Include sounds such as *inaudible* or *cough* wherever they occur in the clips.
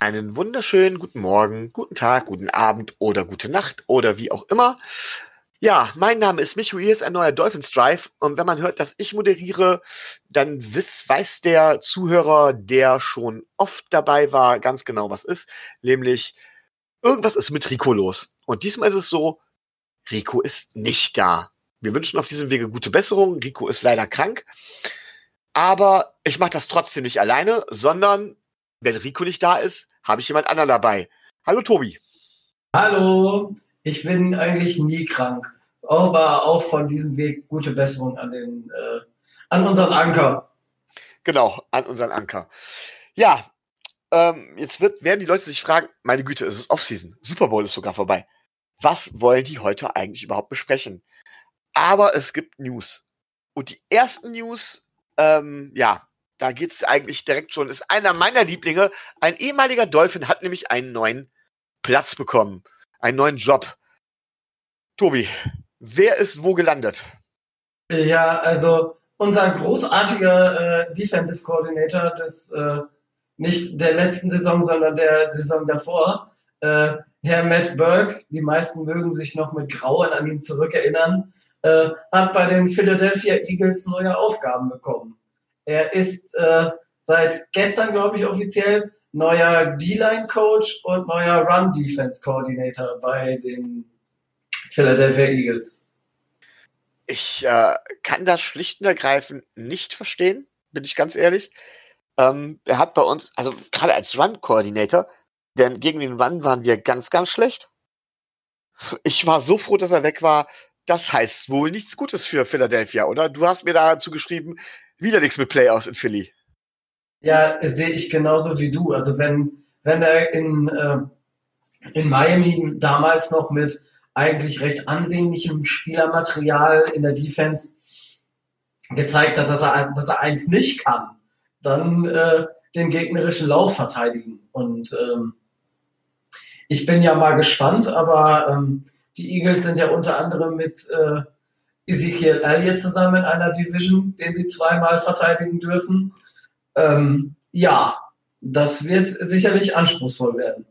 Einen wunderschönen guten Morgen, guten Tag, guten Abend oder gute Nacht oder wie auch immer. Ja, mein Name ist Micho, hier ist ein neuer Dolphins Drive und wenn man hört, dass ich moderiere, dann wiss, weiß der Zuhörer, der schon oft dabei war, ganz genau, was ist, nämlich irgendwas ist mit Rico los. Und diesmal ist es so, Rico ist nicht da. Wir wünschen auf diesem Wege gute Besserung. Rico ist leider krank. Aber ich mache das trotzdem nicht alleine, sondern wenn Rico nicht da ist, habe ich jemand anderen dabei. Hallo Tobi. Hallo, ich bin eigentlich nie krank. Aber auch von diesem Weg gute Besserung an den, äh, an unseren Anker. Genau, an unseren Anker. Ja, ähm, jetzt wird, werden die Leute sich fragen, meine Güte, es ist Offseason. Super Bowl ist sogar vorbei. Was wollen die heute eigentlich überhaupt besprechen? Aber es gibt News. Und die ersten News, ähm, ja, da geht's eigentlich direkt schon, ist einer meiner Lieblinge. Ein ehemaliger Dolphin hat nämlich einen neuen Platz bekommen. Einen neuen Job. Tobi, wer ist wo gelandet? Ja, also unser großartiger äh, Defensive Coordinator des äh, nicht der letzten Saison, sondern der Saison davor, äh, Herr Matt Burke, die meisten mögen sich noch mit Grauen an ihn zurückerinnern, äh, hat bei den Philadelphia Eagles neue Aufgaben bekommen. Er ist äh, seit gestern, glaube ich, offiziell neuer D-Line-Coach und neuer Run-Defense-Coordinator bei den Philadelphia Eagles. Ich äh, kann das schlicht und ergreifend nicht verstehen, bin ich ganz ehrlich. Ähm, er hat bei uns, also gerade als Run-Coordinator, denn gegen den Run waren wir ganz, ganz schlecht. Ich war so froh, dass er weg war. Das heißt wohl nichts Gutes für Philadelphia, oder? Du hast mir dazu geschrieben, wieder nichts mit Playoffs in Philly. Ja, sehe ich genauso wie du. Also wenn, wenn er in, äh, in Miami damals noch mit eigentlich recht ansehnlichem Spielermaterial in der Defense gezeigt hat, dass er, dass er eins nicht kann, dann äh, den gegnerischen Lauf verteidigen. Und ähm, ich bin ja mal gespannt, aber ähm, die Eagles sind ja unter anderem mit äh, Ezekiel Elliott zusammen in einer Division, den sie zweimal verteidigen dürfen. Ähm, ja, das wird sicherlich anspruchsvoll werden.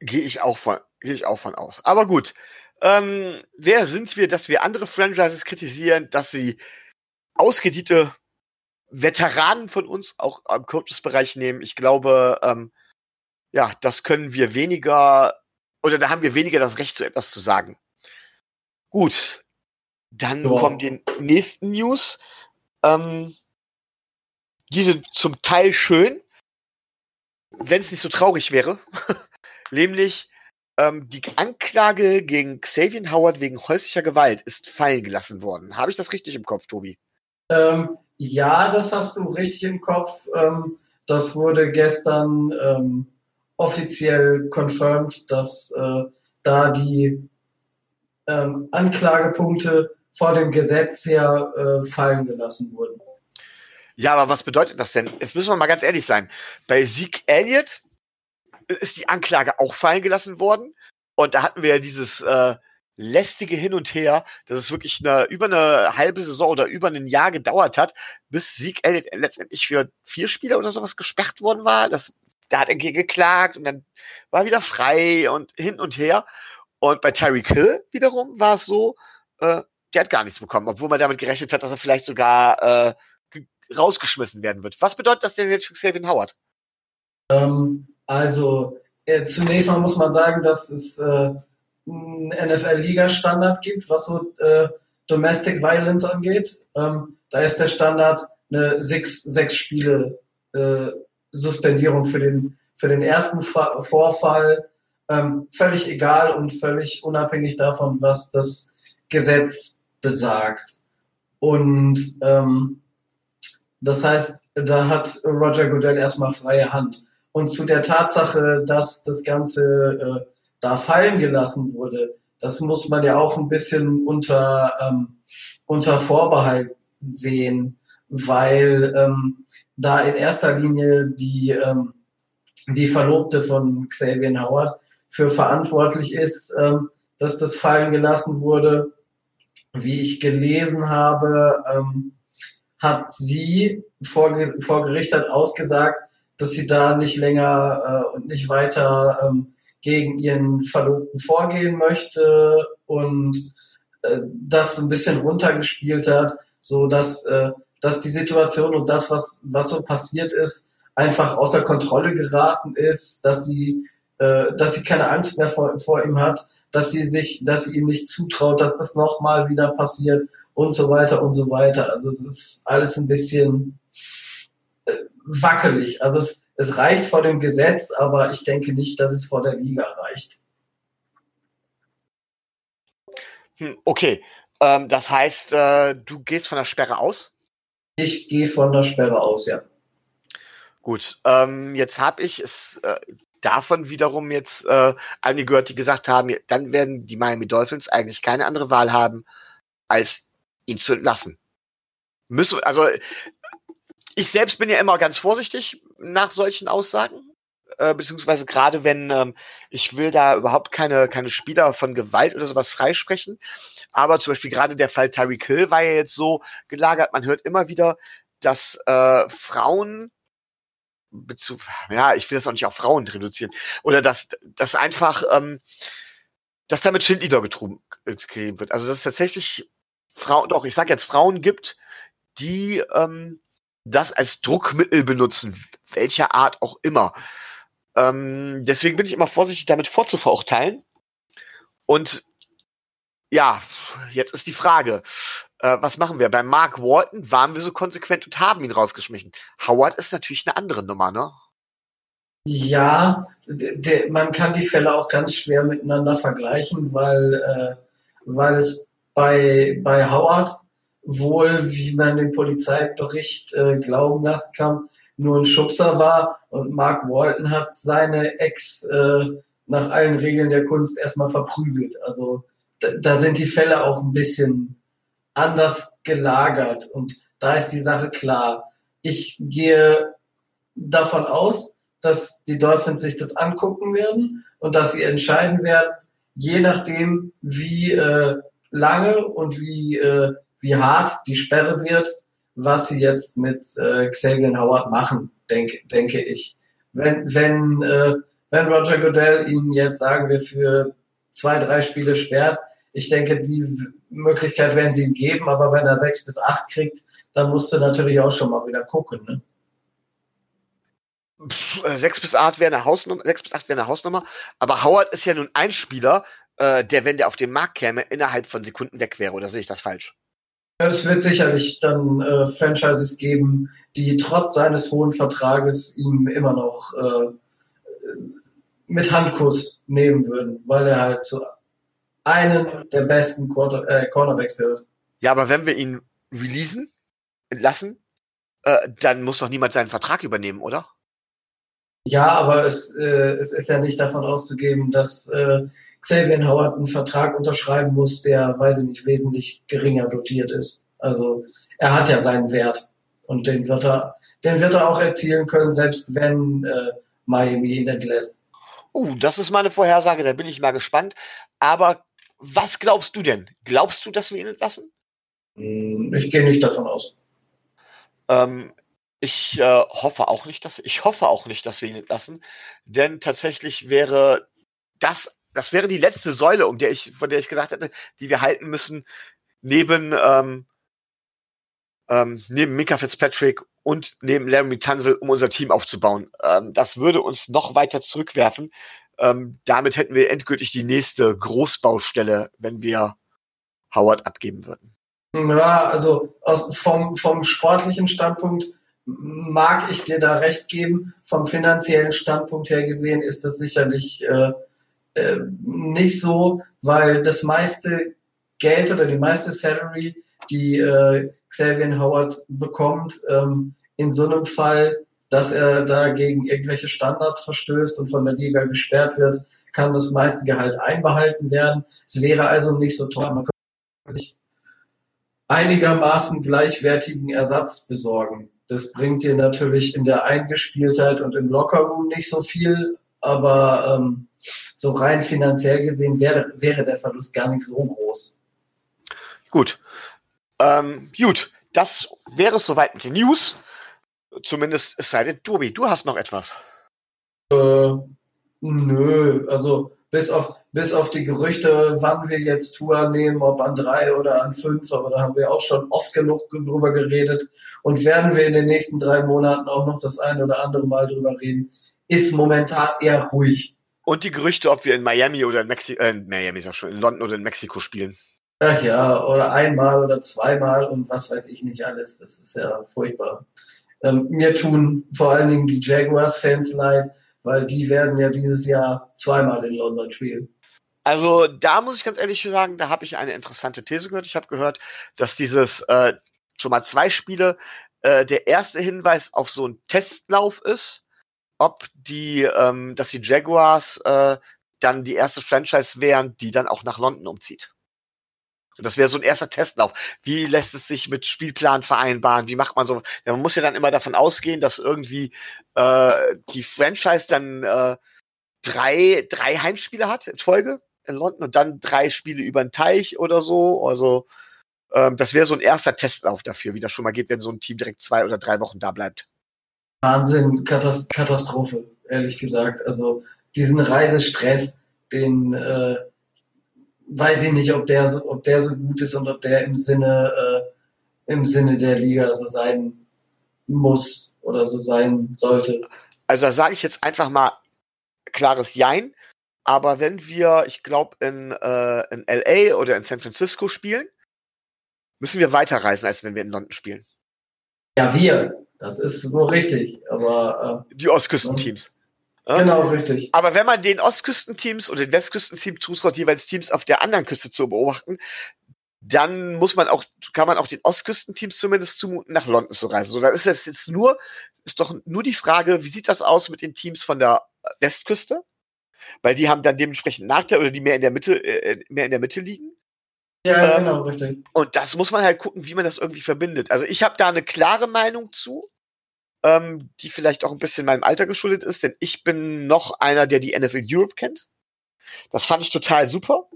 Gehe ich auch von, ich auch von aus. Aber gut. Ähm, wer sind wir, dass wir andere Franchises kritisieren, dass sie ausgediente Veteranen von uns auch am Coaches-Bereich nehmen? Ich glaube, ähm, ja, das können wir weniger, oder da haben wir weniger das Recht, so etwas zu sagen. Gut. Dann ja. kommen die nächsten News. Ähm, die sind zum Teil schön, wenn es nicht so traurig wäre. *laughs* Nämlich ähm, die Anklage gegen Xavier Howard wegen häuslicher Gewalt ist fallen gelassen worden. Habe ich das richtig im Kopf, Tobi? Ähm, ja, das hast du richtig im Kopf. Ähm, das wurde gestern ähm, offiziell confirmed, dass äh, da die ähm, Anklagepunkte vor dem Gesetz her äh, fallen gelassen wurden. Ja, aber was bedeutet das denn? Jetzt müssen wir mal ganz ehrlich sein. Bei Zeke Elliott ist die Anklage auch fallen gelassen worden. Und da hatten wir ja dieses äh, lästige Hin und Her, dass es wirklich eine, über eine halbe Saison oder über ein Jahr gedauert hat, bis Sieg letztendlich für vier Spiele oder sowas gesperrt worden war. Das, da hat er geklagt und dann war wieder frei und hin und her. Und bei Tyreek Hill wiederum war es so, äh, der hat gar nichts bekommen, obwohl man damit gerechnet hat, dass er vielleicht sogar äh, rausgeschmissen werden wird. Was bedeutet das denn jetzt für Xavier Howard? Ähm, also äh, zunächst mal muss man sagen, dass es äh, einen NFL-Liga-Standard gibt, was so äh, Domestic Violence angeht. Ähm, da ist der Standard eine sechs, sechs Spiele äh, Suspendierung für den, für den ersten Fa Vorfall. Ähm, völlig egal und völlig unabhängig davon, was das Gesetz besagt. Und ähm, das heißt, da hat Roger Goodell erstmal freie Hand. Und zu der Tatsache, dass das Ganze äh, da fallen gelassen wurde, das muss man ja auch ein bisschen unter, ähm, unter Vorbehalt sehen, weil ähm, da in erster Linie die, ähm, die Verlobte von Xavier Howard, für verantwortlich ist, ähm, dass das fallen gelassen wurde. Wie ich gelesen habe, ähm, hat sie vor, vor Gericht hat ausgesagt, dass sie da nicht länger äh, und nicht weiter ähm, gegen ihren Verlobten vorgehen möchte und äh, das ein bisschen runtergespielt hat, so dass, äh, dass die Situation und das, was, was so passiert ist, einfach außer Kontrolle geraten ist, dass sie, äh, dass sie keine Angst mehr vor, vor ihm hat, dass sie sich, dass sie ihm nicht zutraut, dass das nochmal wieder passiert und so weiter und so weiter. Also es ist alles ein bisschen wackelig. Also es, es reicht vor dem Gesetz, aber ich denke nicht, dass es vor der Liga reicht. Hm, okay, ähm, das heißt, äh, du gehst von der Sperre aus? Ich gehe von der Sperre aus, ja. Gut, ähm, jetzt habe ich es äh, davon wiederum jetzt äh, einige gehört, die gesagt haben, dann werden die Miami Dolphins eigentlich keine andere Wahl haben, als ihn zu entlassen. Müssen, also ich selbst bin ja immer ganz vorsichtig nach solchen Aussagen, äh, beziehungsweise gerade wenn ähm, ich will da überhaupt keine keine Spieler von Gewalt oder sowas freisprechen, aber zum Beispiel gerade der Fall Tyreek Hill war ja jetzt so gelagert. Man hört immer wieder, dass äh, Frauen Bezug, ja, ich will das auch nicht auf Frauen reduzieren, oder dass, dass einfach, ähm, dass damit Schindlieder getrieben wird. Also dass es tatsächlich Frauen, doch, ich sag jetzt Frauen gibt, die ähm, das als Druckmittel benutzen, welcher Art auch immer. Ähm, deswegen bin ich immer vorsichtig, damit vorzuverurteilen. Und ja, jetzt ist die Frage, äh, was machen wir? Bei Mark Walton waren wir so konsequent und haben ihn rausgeschmissen. Howard ist natürlich eine andere Nummer, ne? Ja, man kann die Fälle auch ganz schwer miteinander vergleichen, weil, äh, weil es bei, bei Howard wohl, wie man den Polizeibericht äh, glauben lassen kann, nur ein Schubser war und Mark Walton hat seine Ex äh, nach allen Regeln der Kunst erstmal verprügelt. Also da, da sind die Fälle auch ein bisschen anders gelagert und da ist die Sache klar. Ich gehe davon aus, dass die Dolphins sich das angucken werden und dass sie entscheiden werden, je nachdem, wie äh, lange und wie, äh, wie hart die Sperre wird, was sie jetzt mit äh, Xavier Howard machen, denke, denke ich. Wenn, wenn, äh, wenn Roger Goodell ihn jetzt, sagen wir, für zwei, drei Spiele sperrt, ich denke, die Möglichkeit werden sie ihm geben, aber wenn er sechs bis acht kriegt, dann musst du natürlich auch schon mal wieder gucken. Ne? Äh, sechs bis acht wäre eine Hausnummer, eine Hausnummer, aber Howard ist ja nun ein Spieler, äh, der, wenn der auf den Markt käme, innerhalb von Sekunden weg wäre, oder sehe ich das falsch? Es wird sicherlich dann äh, Franchises geben, die trotz seines hohen Vertrages ihm immer noch äh, mit Handkuss nehmen würden, weil er halt zu einen der besten Quarter äh, Cornerbacks gehört. Ja, aber wenn wir ihn releasen, entlassen, äh, dann muss doch niemand seinen Vertrag übernehmen, oder? Ja, aber es, äh, es ist ja nicht davon auszugeben, dass äh, Xavier Howard einen Vertrag unterschreiben muss, der, weiß ich nicht, wesentlich geringer dotiert ist. Also er hat ja seinen Wert und den wird er, den wird er auch erzielen können, selbst wenn äh, Miami ihn entlässt. Uh, das ist meine Vorhersage, da bin ich mal gespannt. Aber was glaubst du denn? Glaubst du, dass wir ihn entlassen? Hm, ich gehe nicht davon aus. Ähm, ich äh, hoffe auch nicht, dass ich hoffe auch nicht, dass wir ihn entlassen, denn tatsächlich wäre das das wäre die letzte Säule, um der ich von der ich gesagt hätte, die wir halten müssen neben ähm, ähm, neben Mika Fitzpatrick und neben Larry Tunzel, um unser Team aufzubauen. Ähm, das würde uns noch weiter zurückwerfen ähm, damit hätten wir endgültig die nächste Großbaustelle, wenn wir Howard abgeben würden. Ja, also aus, vom, vom sportlichen Standpunkt mag ich dir da recht geben. Vom finanziellen Standpunkt her gesehen ist das sicherlich äh, äh, nicht so, weil das meiste Geld oder die meiste Salary, die äh, Xavier Howard bekommt, ähm, in so einem Fall dass er da gegen irgendwelche Standards verstößt und von der Liga gesperrt wird, kann das meiste Gehalt einbehalten werden. Es wäre also nicht so teuer. Man könnte sich einigermaßen gleichwertigen Ersatz besorgen. das bringt dir natürlich in der Eingespieltheit und im Lockerroom nicht so viel, aber ähm, so rein finanziell gesehen wäre, wäre der Verlust gar nicht so groß. Gut. Ähm, gut, das wäre es soweit mit den News. Zumindest es sei denn, Tobi, du hast noch etwas. Äh, nö, also bis auf, bis auf die Gerüchte, wann wir jetzt Tour nehmen, ob an drei oder an fünf, aber da haben wir auch schon oft genug drüber geredet und werden wir in den nächsten drei Monaten auch noch das ein oder andere Mal drüber reden, ist momentan eher ruhig. Und die Gerüchte, ob wir in Miami oder in Mexiko, äh, Miami ist auch schon, in London oder in Mexiko spielen. Ach ja, oder einmal oder zweimal und was weiß ich nicht alles. Das ist ja furchtbar. Ähm, mir tun vor allen Dingen die Jaguars-Fans leid, weil die werden ja dieses Jahr zweimal in London spielen. Also da muss ich ganz ehrlich sagen, da habe ich eine interessante These gehört. Ich habe gehört, dass dieses äh, schon mal zwei Spiele äh, der erste Hinweis auf so einen Testlauf ist, ob die, ähm, dass die Jaguars äh, dann die erste Franchise wären, die dann auch nach London umzieht. Und das wäre so ein erster Testlauf. Wie lässt es sich mit Spielplan vereinbaren? Wie macht man so? Ja, man muss ja dann immer davon ausgehen, dass irgendwie äh, die Franchise dann äh, drei, drei Heimspiele hat in Folge in London und dann drei Spiele über den Teich oder so. Also ähm, das wäre so ein erster Testlauf dafür, wie das schon mal geht, wenn so ein Team direkt zwei oder drei Wochen da bleibt. Wahnsinn, Katastrophe, ehrlich gesagt. Also diesen Reisestress, den äh, weiß ich nicht, ob der so, ob der so gut ist und ob der im Sinne, äh, im Sinne der Liga so sein muss oder so sein sollte. Also da sage ich jetzt einfach mal klares Jein. Aber wenn wir, ich glaube, in, äh, in LA oder in San Francisco spielen, müssen wir weiterreisen, als wenn wir in London spielen. Ja, wir. Das ist so richtig. Aber äh, die Ostküstenteams. Genau, richtig. Aber wenn man den Ostküstenteams oder den Westküstenteams zutraut, jeweils Teams auf der anderen Küste zu beobachten, dann muss man auch, kann man auch den Ostküstenteams zumindest zumuten, nach London zu reisen. So, da ist es jetzt nur, ist doch nur die Frage, wie sieht das aus mit den Teams von der Westküste? Weil die haben dann dementsprechend Nachteil oder die mehr in der Mitte, äh, mehr in der Mitte liegen. Ja, ähm, genau, richtig. Und das muss man halt gucken, wie man das irgendwie verbindet. Also ich habe da eine klare Meinung zu ähm, die vielleicht auch ein bisschen meinem Alter geschuldet ist, denn ich bin noch einer, der die NFL Europe kennt. Das fand ich total super.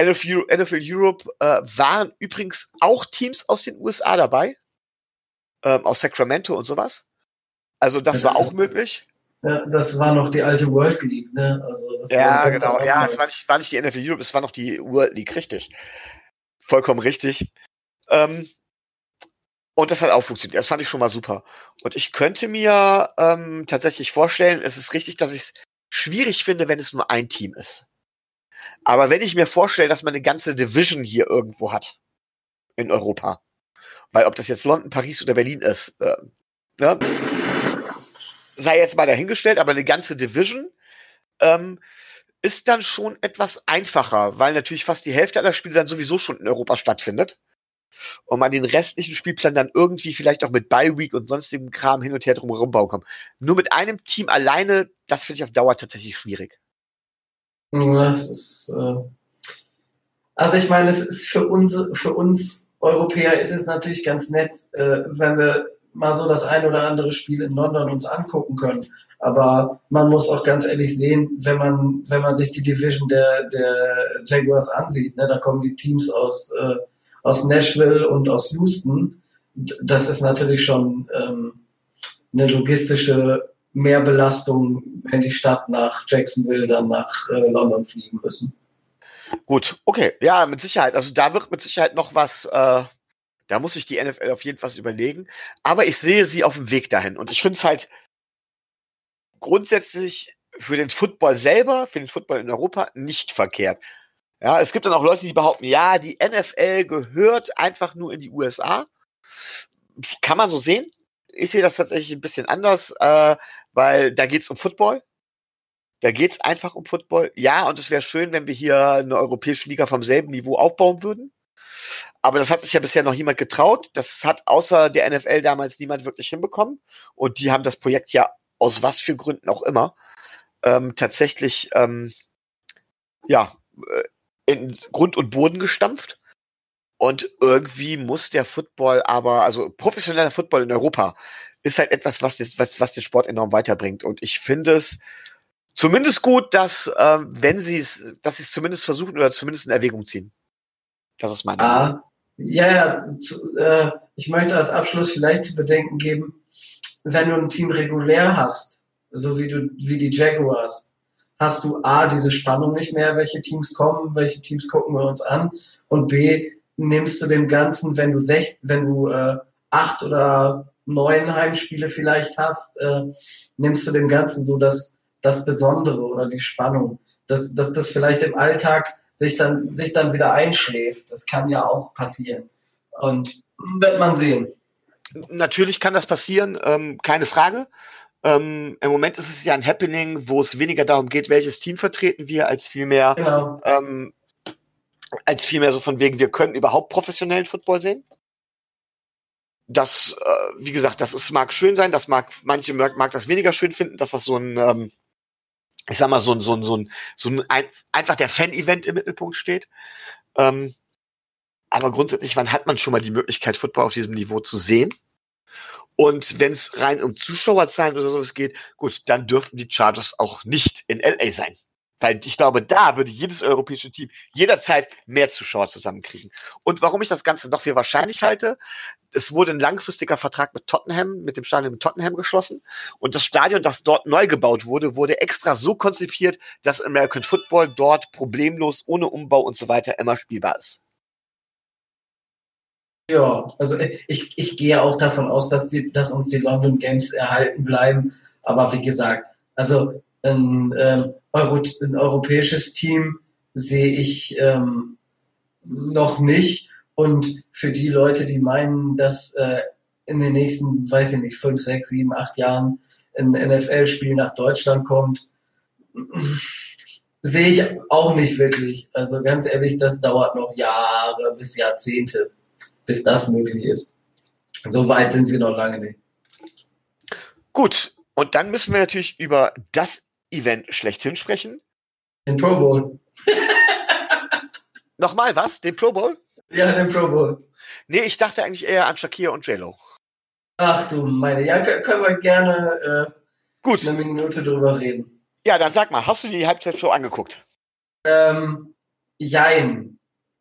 NFL, NFL Europe äh, waren übrigens auch Teams aus den USA dabei, ähm, aus Sacramento und sowas. Also das, das war auch möglich. Ja, das war noch die alte World League, ne? Also das ja, genau. Ja, es war nicht, war nicht die NFL Europe, es war noch die World League, richtig. Vollkommen richtig. Ähm, und das hat auch funktioniert. Das fand ich schon mal super. Und ich könnte mir ähm, tatsächlich vorstellen, es ist richtig, dass ich es schwierig finde, wenn es nur ein Team ist. Aber wenn ich mir vorstelle, dass man eine ganze Division hier irgendwo hat in Europa, weil ob das jetzt London, Paris oder Berlin ist, äh, ne, sei jetzt mal dahingestellt, aber eine ganze Division ähm, ist dann schon etwas einfacher, weil natürlich fast die Hälfte aller Spiele dann sowieso schon in Europa stattfindet und man den restlichen Spielplan dann irgendwie vielleicht auch mit Bye Week und sonstigem Kram hin und her drumherum bauen kann. Nur mit einem Team alleine, das finde ich auf Dauer tatsächlich schwierig. Ja, es ist, äh also ich meine, es ist für uns, für uns Europäer ist es natürlich ganz nett, äh, wenn wir mal so das ein oder andere Spiel in London uns angucken können. Aber man muss auch ganz ehrlich sehen, wenn man, wenn man sich die Division der, der Jaguars ansieht, ne, da kommen die Teams aus äh, aus Nashville und aus Houston, das ist natürlich schon ähm, eine logistische Mehrbelastung, wenn die Stadt nach Jacksonville dann nach äh, London fliegen müssen. Gut, okay, ja, mit Sicherheit. Also da wird mit Sicherheit noch was, äh, da muss sich die NFL auf jeden Fall überlegen. Aber ich sehe sie auf dem Weg dahin. Und ich finde es halt grundsätzlich für den Football selber, für den Football in Europa nicht verkehrt. Ja, es gibt dann auch Leute, die behaupten, ja, die NFL gehört einfach nur in die USA. Kann man so sehen. Ich sehe das tatsächlich ein bisschen anders, äh, weil da geht's um Football. Da geht's einfach um Football. Ja, und es wäre schön, wenn wir hier eine europäische Liga vom selben Niveau aufbauen würden. Aber das hat sich ja bisher noch niemand getraut. Das hat außer der NFL damals niemand wirklich hinbekommen. Und die haben das Projekt ja aus was für Gründen auch immer ähm, tatsächlich ähm, ja äh, in Grund und Boden gestampft. Und irgendwie muss der Football aber, also professioneller Football in Europa ist halt etwas, was, was, was den Sport enorm weiterbringt. Und ich finde es zumindest gut, dass, ähm, wenn sie es, dass sie es zumindest versuchen oder zumindest in Erwägung ziehen. Das ist meine ah. Ja, ja, zu, äh, ich möchte als Abschluss vielleicht zu bedenken geben, wenn du ein Team regulär hast, so wie du, wie die Jaguars, hast du A, diese Spannung nicht mehr, welche Teams kommen, welche Teams gucken wir uns an und B, nimmst du dem Ganzen, wenn du sech, wenn du äh, acht oder neun Heimspiele vielleicht hast, äh, nimmst du dem Ganzen so das, das Besondere oder die Spannung, dass, dass das vielleicht im Alltag sich dann, sich dann wieder einschläft. Das kann ja auch passieren. Und wird man sehen. Natürlich kann das passieren, ähm, keine Frage. Ähm, Im Moment ist es ja ein Happening, wo es weniger darum geht, welches Team vertreten wir, als vielmehr, genau. ähm, als vielmehr so von wegen, wir können überhaupt professionellen Football sehen. Das, äh, wie gesagt, das ist, mag schön sein, das mag, manche mag, mag das weniger schön finden, dass das so ein, ähm, ich sag mal, so ein, so ein, so ein, so ein, ein einfach der Fan-Event im Mittelpunkt steht. Ähm, aber grundsätzlich, wann hat man schon mal die Möglichkeit, Football auf diesem Niveau zu sehen? Und wenn es rein um Zuschauerzahlen oder sowas geht, gut, dann dürften die Chargers auch nicht in LA sein. Weil ich glaube, da würde jedes europäische Team jederzeit mehr Zuschauer zusammenkriegen. Und warum ich das Ganze noch für wahrscheinlich halte, es wurde ein langfristiger Vertrag mit Tottenham, mit dem Stadion mit Tottenham geschlossen. Und das Stadion, das dort neu gebaut wurde, wurde extra so konzipiert, dass American Football dort problemlos, ohne Umbau und so weiter immer spielbar ist. Ja, also ich, ich gehe auch davon aus, dass, die, dass uns die London Games erhalten bleiben. Aber wie gesagt, also ein, ähm, Euro, ein europäisches Team sehe ich ähm, noch nicht. Und für die Leute, die meinen, dass äh, in den nächsten, weiß ich nicht, fünf, sechs, sieben, acht Jahren ein NFL-Spiel nach Deutschland kommt, *clears throat* sehe ich auch nicht wirklich. Also ganz ehrlich, das dauert noch Jahre bis Jahrzehnte bis das möglich ist. So weit sind wir noch lange nicht. Gut, und dann müssen wir natürlich über das Event schlechthin sprechen. Den Pro Bowl. *laughs* Nochmal was? Den Pro Bowl? Ja, den Pro Bowl. Nee, ich dachte eigentlich eher an Shakira und JLo. Ach du meine, ja, können wir gerne äh, Gut. eine Minute drüber reden. Ja, dann sag mal, hast du die Halbzeitshow angeguckt? Ähm, jein.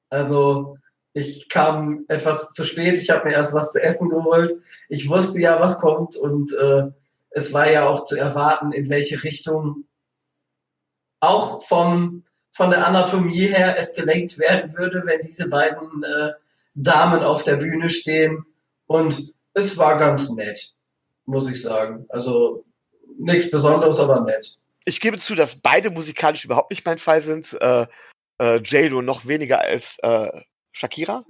Also, ich kam etwas zu spät, ich habe mir erst was zu essen geholt. Ich wusste ja, was kommt und äh, es war ja auch zu erwarten, in welche Richtung auch vom, von der Anatomie her es gelenkt werden würde, wenn diese beiden äh, Damen auf der Bühne stehen. Und es war ganz nett, muss ich sagen. Also nichts Besonderes, aber nett. Ich gebe zu, dass beide musikalisch überhaupt nicht mein Fall sind. Äh, äh, J-Lo noch weniger als äh, Shakira.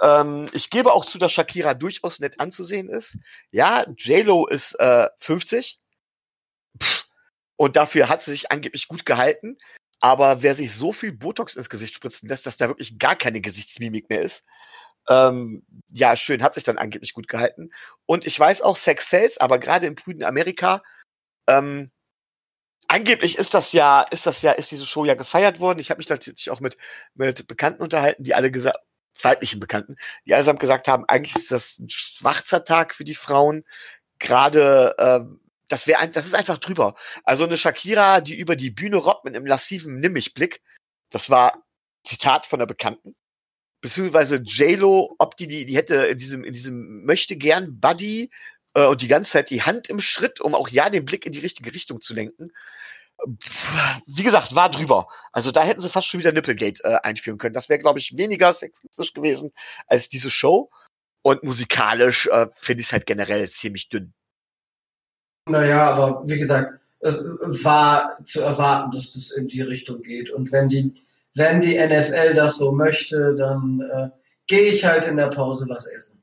Ähm, ich gebe auch zu, dass Shakira durchaus nett anzusehen ist. Ja, J-Lo ist äh, 50. Pff, und dafür hat sie sich angeblich gut gehalten. Aber wer sich so viel Botox ins Gesicht spritzen lässt, dass da wirklich gar keine Gesichtsmimik mehr ist, ähm, ja, schön, hat sich dann angeblich gut gehalten. Und ich weiß auch Sex Sales, aber gerade im prüden Amerika, ähm, angeblich ist das ja, ist das ja, ist diese Show ja gefeiert worden. Ich habe mich natürlich auch mit, mit Bekannten unterhalten, die alle gesagt, weiblichen Bekannten, die allesamt gesagt haben, eigentlich ist das ein schwarzer Tag für die Frauen. Gerade, ähm, das wäre das ist einfach drüber. Also eine Shakira, die über die Bühne robbt mit einem lassiven Nimmichblick, das war Zitat von der Bekannten. Beziehungsweise J-Lo, ob die, die, die hätte in diesem, in diesem möchte gern Buddy äh, und die ganze Zeit die Hand im Schritt, um auch ja den Blick in die richtige Richtung zu lenken. Wie gesagt, war drüber. Also da hätten sie fast schon wieder Nipplegate äh, einführen können. Das wäre, glaube ich, weniger sexistisch gewesen als diese Show. Und musikalisch äh, finde ich es halt generell ziemlich dünn. Naja, aber wie gesagt, es war zu erwarten, dass das in die Richtung geht. Und wenn die, wenn die NFL das so möchte, dann äh, gehe ich halt in der Pause was essen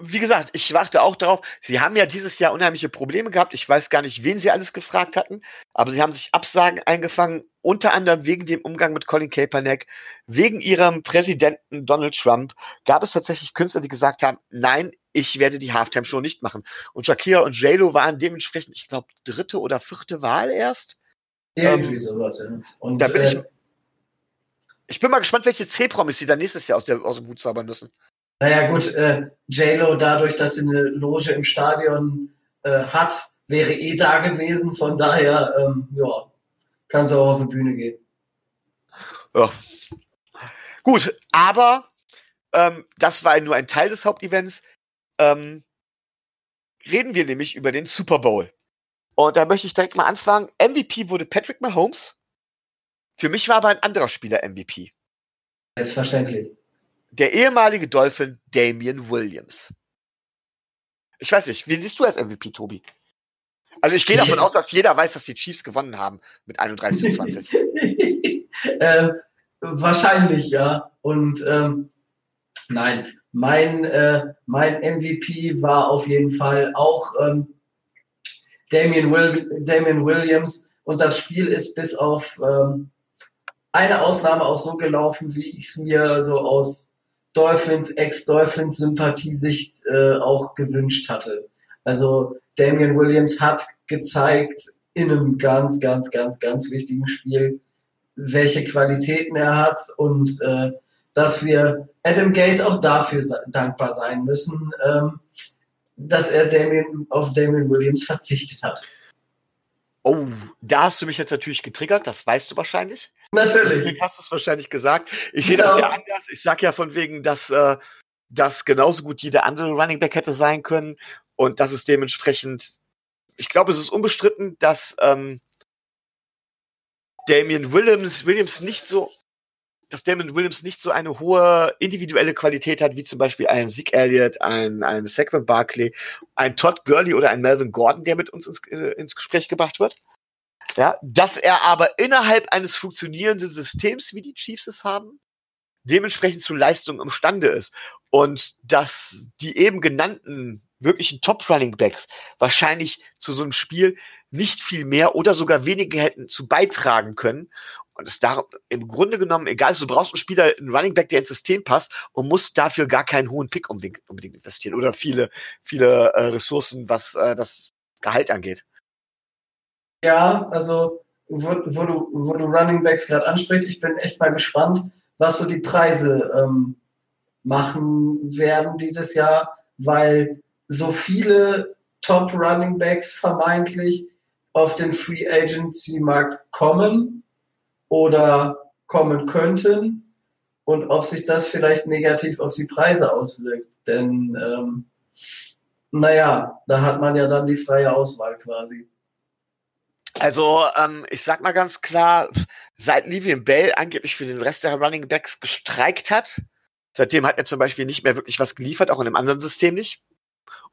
wie gesagt, ich warte auch darauf. Sie haben ja dieses Jahr unheimliche Probleme gehabt. Ich weiß gar nicht, wen sie alles gefragt hatten, aber sie haben sich Absagen eingefangen, unter anderem wegen dem Umgang mit Colin Kaepernick, wegen ihrem Präsidenten Donald Trump. Gab es tatsächlich Künstler, die gesagt haben, nein, ich werde die Halftime-Show nicht machen. Und Shakira und JLo waren dementsprechend, ich glaube, dritte oder vierte Wahl erst. Irgendwie ähm, sowas, ja. Und da bin äh, ich Ich bin mal gespannt, welche C-Promis sie dann nächstes Jahr aus, der, aus dem Hut zaubern müssen. Naja, gut, äh, J-Lo, dadurch, dass sie eine Loge im Stadion äh, hat, wäre eh da gewesen. Von daher, ähm, ja, kann sie auch auf die Bühne gehen. Ja. Gut, aber ähm, das war nur ein Teil des Hauptevents. Ähm, reden wir nämlich über den Super Bowl. Und da möchte ich direkt mal anfangen. MVP wurde Patrick Mahomes. Für mich war aber ein anderer Spieler MVP. Selbstverständlich. Der ehemalige Dolphin Damian Williams. Ich weiß nicht, wen siehst du als MVP, Tobi? Also ich gehe davon *laughs* aus, dass jeder weiß, dass die Chiefs gewonnen haben mit 31 zu 20. *laughs* ähm, wahrscheinlich, ja. Und ähm, nein, mein, äh, mein MVP war auf jeden Fall auch ähm, Damian, Will Damian Williams. Und das Spiel ist bis auf ähm, eine Ausnahme auch so gelaufen, wie ich es mir so aus Dolphins, Ex-Dolphins-Sympathiesicht äh, auch gewünscht hatte. Also Damian Williams hat gezeigt in einem ganz, ganz, ganz, ganz wichtigen Spiel, welche Qualitäten er hat und äh, dass wir Adam Gaze auch dafür dankbar sein müssen, ähm, dass er Damien, auf Damian Williams verzichtet hat. Oh, da hast du mich jetzt natürlich getriggert, das weißt du wahrscheinlich. Natürlich. Du hast es wahrscheinlich gesagt. Ich sehe das Genau. ja anders. Ich sag ja von wegen, dass äh, das genauso gut jeder andere Running Back hätte sein können. Und das ist dementsprechend, ich glaube, es ist unbestritten, dass ähm, Damian Williams, Williams nicht so, dass Damian Williams nicht so eine hohe individuelle Qualität hat, wie zum Beispiel ein Zeke Elliott, ein, ein Saquon Barkley, ein Todd Gurley oder ein Melvin Gordon, der mit uns ins, äh, ins Gespräch gebracht wird. Ja, dass er aber innerhalb eines funktionierenden Systems, wie die Chiefs es haben, dementsprechend zu Leistung imstande ist. Und dass die eben genannten wirklichen Top-Running Backs wahrscheinlich zu so einem Spiel nicht viel mehr oder sogar weniger hätten zu beitragen können. Und es da im Grunde genommen egal ist, du brauchst einen Spieler, einen Running Back, der ins System passt und musst dafür gar keinen hohen Pick unbedingt, unbedingt investieren oder viele, viele äh, Ressourcen, was äh, das Gehalt angeht. Ja, also wo, wo, du, wo du Running Backs gerade ansprichst, ich bin echt mal gespannt, was so die Preise ähm, machen werden dieses Jahr, weil so viele Top Running Backs vermeintlich auf den Free Agency Markt kommen oder kommen könnten und ob sich das vielleicht negativ auf die Preise auswirkt. Denn ähm, naja, da hat man ja dann die freie Auswahl quasi. Also, ähm, ich sag mal ganz klar, seit Livian Bell angeblich für den Rest der Running Backs gestreikt hat, seitdem hat er zum Beispiel nicht mehr wirklich was geliefert, auch in einem anderen System nicht.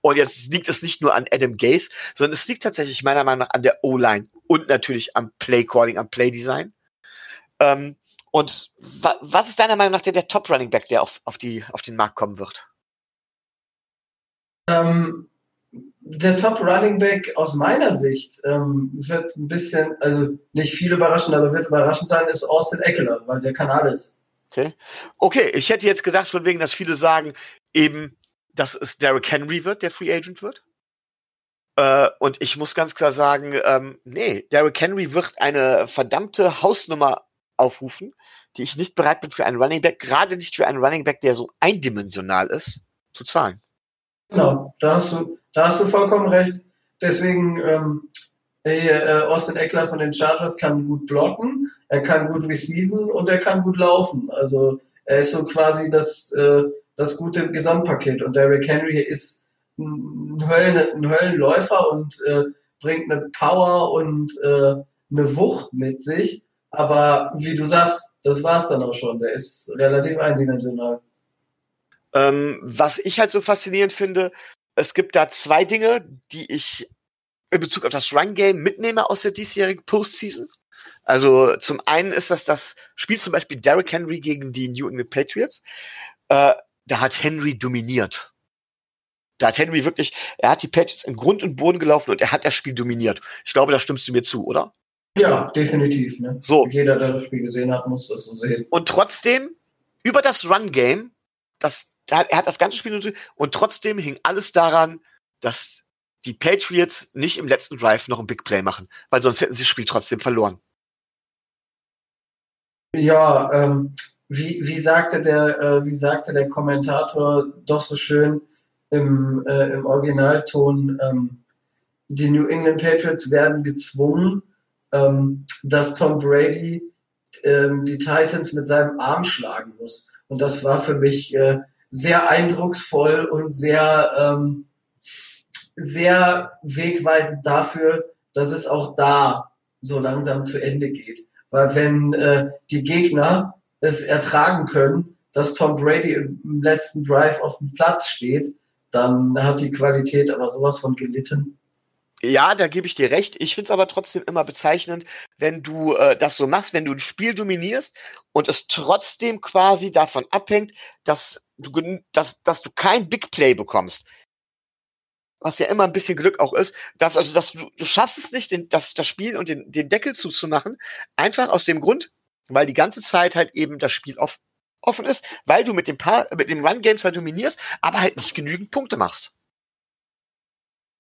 Und jetzt liegt es nicht nur an Adam Gaze, sondern es liegt tatsächlich meiner Meinung nach an der O-Line und natürlich am Play-Calling, am Play-Design. Ähm, und wa was ist deiner Meinung nach der, der Top-Running Back, der auf, auf, die, auf den Markt kommen wird? Ähm, der Top Running Back aus meiner Sicht ähm, wird ein bisschen, also nicht viel überraschend, aber wird überraschend sein, ist Austin Eckler, weil der kann alles. Okay. Okay, ich hätte jetzt gesagt, von wegen, dass viele sagen, eben, dass es Derrick Henry wird, der Free Agent wird. Äh, und ich muss ganz klar sagen, ähm, nee, Derrick Henry wird eine verdammte Hausnummer aufrufen, die ich nicht bereit bin für einen Running Back, gerade nicht für einen Running Back, der so eindimensional ist, zu zahlen. Genau, da hast du, da hast du vollkommen recht. Deswegen, ähm, hier, äh, Austin Eckler von den Chargers kann gut blocken, er kann gut receiven und er kann gut laufen. Also er ist so quasi das, äh, das gute Gesamtpaket. Und Derrick Henry ist ein, Höllen, ein Höllenläufer und äh, bringt eine Power und äh, eine Wucht mit sich. Aber wie du sagst, das war's dann auch schon. Der ist relativ eindimensional. Ähm, was ich halt so faszinierend finde, es gibt da zwei Dinge, die ich in Bezug auf das Run-Game mitnehme aus der diesjährigen Postseason. Also zum einen ist das das Spiel zum Beispiel Derrick Henry gegen die New England Patriots. Äh, da hat Henry dominiert. Da hat Henry wirklich, er hat die Patriots in Grund und Boden gelaufen und er hat das Spiel dominiert. Ich glaube, da stimmst du mir zu, oder? Ja, definitiv. Ne? So. Jeder, der das Spiel gesehen hat, muss das so sehen. Und trotzdem, über das Run-Game, das, er hat das ganze Spiel und trotzdem hing alles daran, dass die Patriots nicht im letzten Drive noch ein Big Play machen, weil sonst hätten sie das Spiel trotzdem verloren. Ja, ähm, wie, wie, sagte der, äh, wie sagte der Kommentator doch so schön im, äh, im Originalton, ähm, die New England Patriots werden gezwungen, ähm, dass Tom Brady ähm, die Titans mit seinem Arm schlagen muss. Und das war für mich äh, sehr eindrucksvoll und sehr, ähm, sehr wegweisend dafür, dass es auch da so langsam zu Ende geht. Weil wenn äh, die Gegner es ertragen können, dass Tom Brady im letzten Drive auf dem Platz steht, dann hat die Qualität aber sowas von gelitten. Ja, da gebe ich dir recht. Ich finde es aber trotzdem immer bezeichnend, wenn du äh, das so machst, wenn du ein Spiel dominierst und es trotzdem quasi davon abhängt, dass du, dass, dass du kein Big Play bekommst. Was ja immer ein bisschen Glück auch ist, dass, also, dass du, du schaffst es nicht, den, das, das Spiel und den, den Deckel zuzumachen, einfach aus dem Grund, weil die ganze Zeit halt eben das Spiel off, offen ist, weil du mit dem, Paar, mit dem Run-Games halt dominierst, aber halt nicht genügend Punkte machst.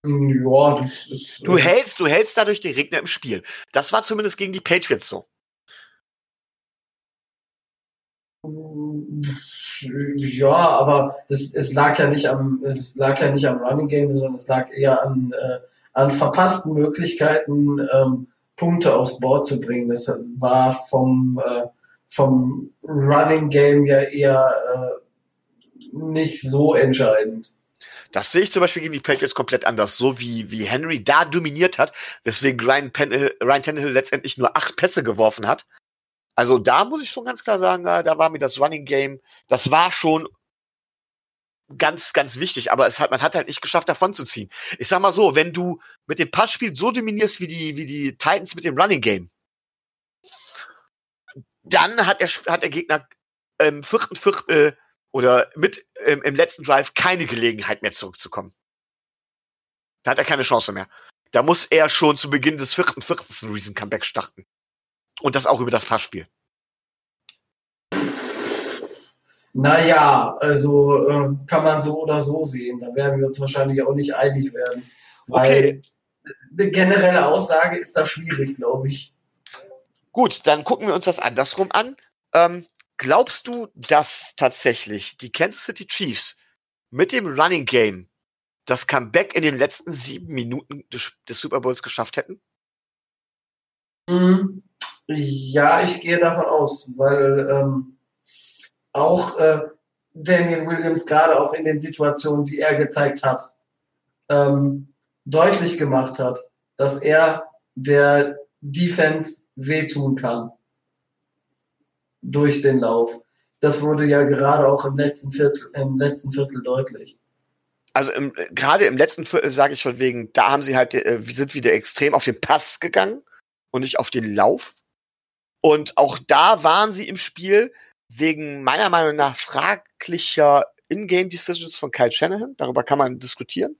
Ja, das, das, du hältst, du hältst dadurch den Regner im Spiel. Das war zumindest gegen die Patriots so. Ja, aber das, es lag ja nicht am, es lag ja nicht am Running Game, sondern es lag eher an, äh, an verpassten Möglichkeiten, ähm, Punkte aufs Board zu bringen. Das war vom, äh, vom Running Game ja eher äh, nicht so entscheidend. Das sehe ich zum Beispiel gegen die Patriots komplett anders. So wie, wie Henry da dominiert hat, weswegen Ryan, Pen Ryan Tannehill letztendlich nur acht Pässe geworfen hat. Also da muss ich schon ganz klar sagen, da war mir das Running Game, das war schon ganz, ganz wichtig, aber es hat, man hat halt nicht geschafft, davon zu ziehen. Ich sag mal so, wenn du mit dem Passspiel so dominierst wie die, wie die Titans mit dem Running Game, dann hat der, hat der Gegner im vierten Viertel oder mit ähm, im letzten Drive keine Gelegenheit mehr zurückzukommen. Da hat er keine Chance mehr. Da muss er schon zu Beginn des vierten Viertels ein Reason Comeback starten. Und das auch über das Passspiel. Naja, also äh, kann man so oder so sehen. Da werden wir uns wahrscheinlich auch nicht einig werden. Weil okay. eine generelle Aussage ist da schwierig, glaube ich. Gut, dann gucken wir uns das andersrum an. Ähm, Glaubst du, dass tatsächlich die Kansas City Chiefs mit dem Running Game das Comeback in den letzten sieben Minuten des, des Super Bowls geschafft hätten? Mhm. Ja, ich gehe davon aus, weil ähm, auch äh, Daniel Williams gerade auch in den Situationen, die er gezeigt hat, ähm, deutlich gemacht hat, dass er der Defense wehtun kann durch den Lauf. Das wurde ja gerade auch im letzten Viertel, im letzten Viertel deutlich. Also im, gerade im letzten Viertel sage ich von wegen, da haben sie halt, äh, sind wieder extrem auf den Pass gegangen und nicht auf den Lauf. Und auch da waren sie im Spiel wegen meiner Meinung nach fraglicher In-Game Decisions von Kyle Shanahan. Darüber kann man diskutieren.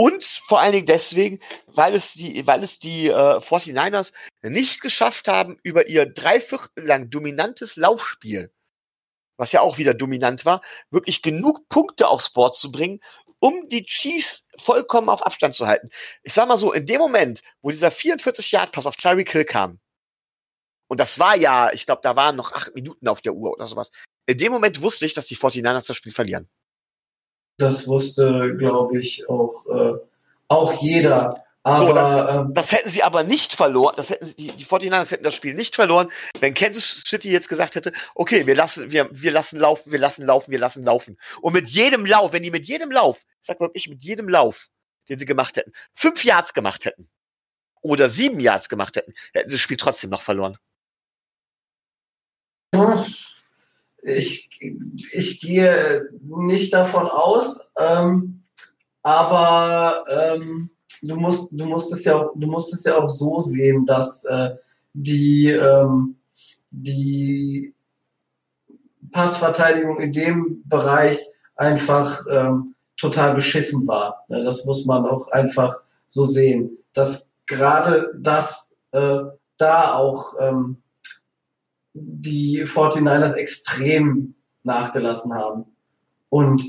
Und vor allen Dingen deswegen, weil es die, weil es die äh, 49ers nicht geschafft haben, über ihr dreiviertel lang dominantes Laufspiel, was ja auch wieder dominant war, wirklich genug Punkte aufs Board zu bringen, um die Chiefs vollkommen auf Abstand zu halten. Ich sag mal so, in dem Moment, wo dieser 44-Yard-Pass auf Tyreek Hill kam, und das war ja, ich glaube, da waren noch acht Minuten auf der Uhr oder sowas, in dem Moment wusste ich, dass die 49ers das Spiel verlieren. Das wusste, glaube ich, auch, äh, auch jeder. Aber, so, das, ähm, das, hätten sie aber nicht verloren. Das hätten sie, die, die 49ers hätten das Spiel nicht verloren, wenn Kansas City jetzt gesagt hätte, okay, wir lassen, wir, wir lassen laufen, wir lassen laufen, wir lassen laufen. Und mit jedem Lauf, wenn die mit jedem Lauf, ich sag wirklich, mit jedem Lauf, den sie gemacht hätten, fünf Yards gemacht hätten oder sieben Yards gemacht hätten, hätten sie das Spiel trotzdem noch verloren. Ich, ich gehe nicht davon aus, ähm, aber ähm, du musst, du musst es ja du musst es ja auch so sehen, dass äh, die, ähm, die Passverteidigung in dem Bereich einfach ähm, total beschissen war. Ja, das muss man auch einfach so sehen, dass gerade das äh, da auch ähm, die 49ers extrem nachgelassen haben. Und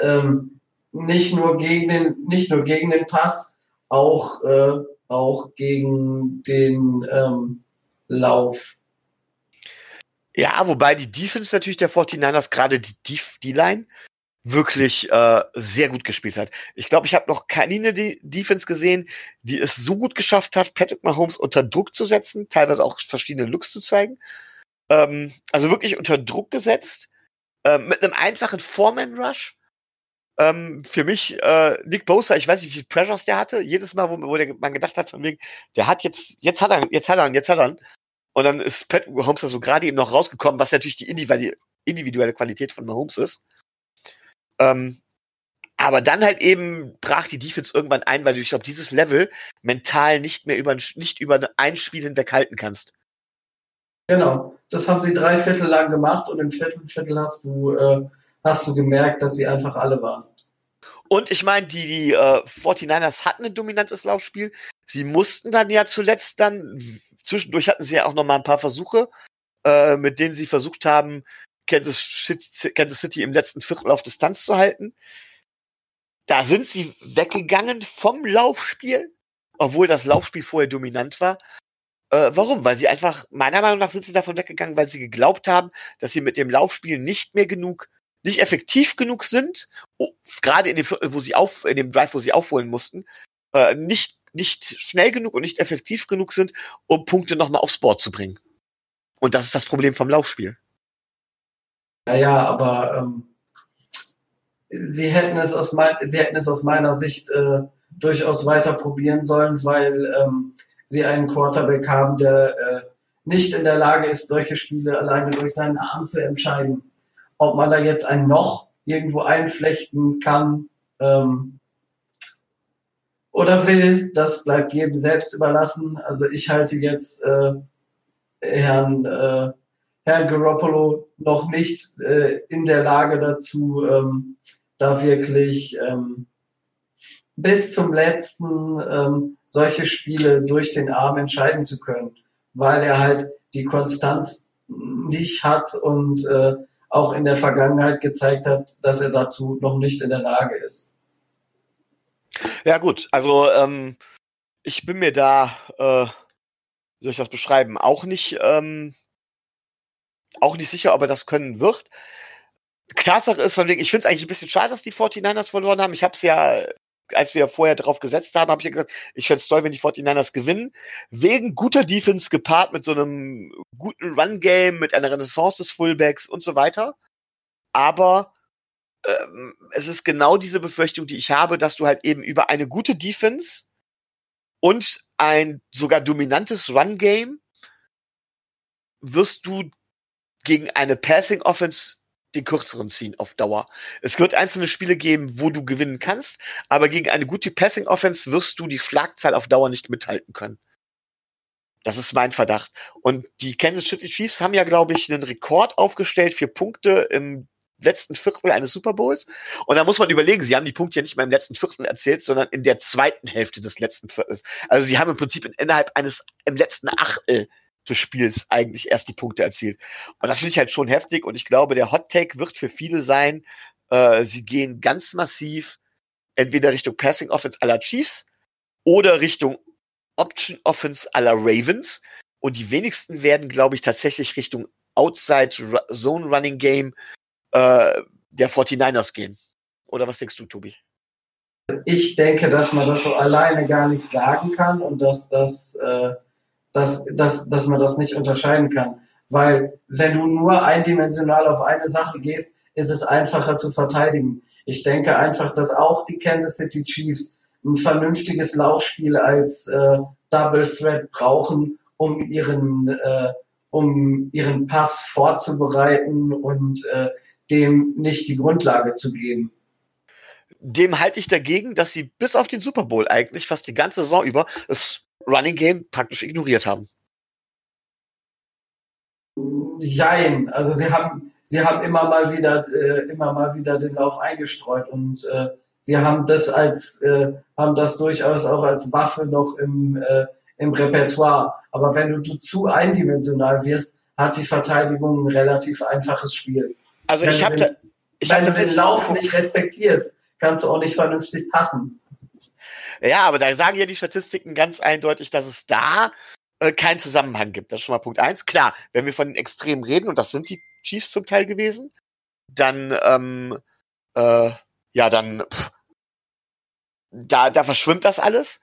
ähm, nicht, nur gegen den, nicht nur gegen den Pass, auch, äh, auch gegen den ähm, Lauf. Ja, wobei die Defense natürlich der 49ers, gerade die, Def die Line, wirklich äh, sehr gut gespielt hat. Ich glaube, ich habe noch keine De Defense gesehen, die es so gut geschafft hat, Patrick Mahomes unter Druck zu setzen, teilweise auch verschiedene Looks zu zeigen. Ähm, also wirklich unter Druck gesetzt, äh, mit einem einfachen Foreman-Rush. Ähm, für mich, äh, Nick Bosa, ich weiß nicht, wie viel Pressures der hatte. Jedes Mal, wo, wo der, man gedacht hat, von wegen, der hat jetzt, jetzt hat er, jetzt hat er, jetzt hat er. Und dann ist Patrick Mahomes da so gerade eben noch rausgekommen, was natürlich die individuelle Qualität von Mahomes ist. Ähm, aber dann halt eben brach die Defense irgendwann ein, weil du, ich glaube, dieses Level mental nicht mehr über, nicht über ein Spiel hinweg halten kannst. Genau, das haben sie drei Viertel lang gemacht und im vierten Viertel hast du, äh, hast du gemerkt, dass sie einfach alle waren. Und ich meine, die, die äh, 49ers hatten ein dominantes Laufspiel. Sie mussten dann ja zuletzt dann, zwischendurch hatten sie ja auch noch mal ein paar Versuche, äh, mit denen sie versucht haben, Kansas City, Kansas City im letzten Viertel auf Distanz zu halten. Da sind sie weggegangen vom Laufspiel, obwohl das Laufspiel vorher dominant war. Äh, warum? Weil sie einfach, meiner Meinung nach sind sie davon weggegangen, weil sie geglaubt haben, dass sie mit dem Laufspiel nicht mehr genug, nicht effektiv genug sind, oh, gerade in dem Viertel, wo sie auf, in dem Drive, wo sie aufholen mussten, äh, nicht, nicht schnell genug und nicht effektiv genug sind, um Punkte nochmal aufs Board zu bringen. Und das ist das Problem vom Laufspiel. Naja, aber ähm, sie, hätten es aus mein, sie hätten es aus meiner Sicht äh, durchaus weiter probieren sollen, weil ähm, sie einen Quarterback haben, der äh, nicht in der Lage ist, solche Spiele alleine durch seinen Arm zu entscheiden. Ob man da jetzt ein Noch irgendwo einflechten kann ähm, oder will, das bleibt jedem selbst überlassen. Also ich halte jetzt äh, Herrn äh, Herr Garoppolo noch nicht äh, in der Lage dazu, ähm, da wirklich ähm, bis zum letzten ähm, solche Spiele durch den Arm entscheiden zu können, weil er halt die Konstanz nicht hat und äh, auch in der Vergangenheit gezeigt hat, dass er dazu noch nicht in der Lage ist. Ja gut, also ähm, ich bin mir da, äh, wie soll ich das beschreiben, auch nicht ähm, auch nicht sicher, ob er das können wird. Tatsache ist, von wegen, ich finde es eigentlich ein bisschen schade, dass die 49ers verloren haben. Ich habe es ja, als wir vorher drauf gesetzt haben, habe ich ja gesagt, ich fände es toll, wenn die 49ers gewinnen. Wegen guter Defense gepaart mit so einem guten Run-Game, mit einer Renaissance des Fullbacks und so weiter. Aber ähm, es ist genau diese Befürchtung, die ich habe, dass du halt eben über eine gute Defense und ein sogar dominantes Run-Game wirst du gegen eine Passing Offense den kürzeren ziehen auf Dauer. Es wird einzelne Spiele geben, wo du gewinnen kannst, aber gegen eine gute Passing Offense wirst du die Schlagzahl auf Dauer nicht mithalten können. Das ist mein Verdacht. Und die Kansas City Chiefs haben ja, glaube ich, einen Rekord aufgestellt für Punkte im letzten Viertel eines Super Bowls. Und da muss man überlegen, sie haben die Punkte ja nicht mal im letzten Viertel erzählt, sondern in der zweiten Hälfte des letzten Viertels. Also sie haben im Prinzip innerhalb eines, im letzten Achtel des Spiels eigentlich erst die Punkte erzielt. Und das finde ich halt schon heftig. Und ich glaube, der Hot Take wird für viele sein, äh, sie gehen ganz massiv entweder Richtung Passing Offense aller Chiefs oder Richtung Option Offense aller Ravens. Und die wenigsten werden, glaube ich, tatsächlich Richtung Outside Zone Running Game äh, der 49ers gehen. Oder was denkst du, Tobi? Ich denke, dass man das so alleine gar nicht sagen kann und dass das äh dass, dass, dass man das nicht unterscheiden kann. Weil wenn du nur eindimensional auf eine Sache gehst, ist es einfacher zu verteidigen. Ich denke einfach, dass auch die Kansas City Chiefs ein vernünftiges Laufspiel als äh, Double Threat brauchen, um ihren, äh, um ihren Pass vorzubereiten und äh, dem nicht die Grundlage zu geben. Dem halte ich dagegen, dass sie bis auf den Super Bowl eigentlich fast die ganze Saison über es Running Game praktisch ignoriert haben. Jein, also sie haben, sie haben immer mal wieder, äh, immer mal wieder den Lauf eingestreut und äh, sie haben das als, äh, haben das durchaus auch als Waffe noch im, äh, im Repertoire. Aber wenn du, du zu eindimensional wirst, hat die Verteidigung ein relativ einfaches Spiel. Also wenn ich habe wenn hab du den Lauf nicht respektierst, kannst du auch nicht vernünftig passen. Ja, aber da sagen ja die Statistiken ganz eindeutig, dass es da äh, keinen Zusammenhang gibt. Das ist schon mal Punkt eins. Klar, wenn wir von den Extremen reden, und das sind die Chiefs zum Teil gewesen, dann, ähm, äh, ja, dann, pff, da, da verschwimmt das alles.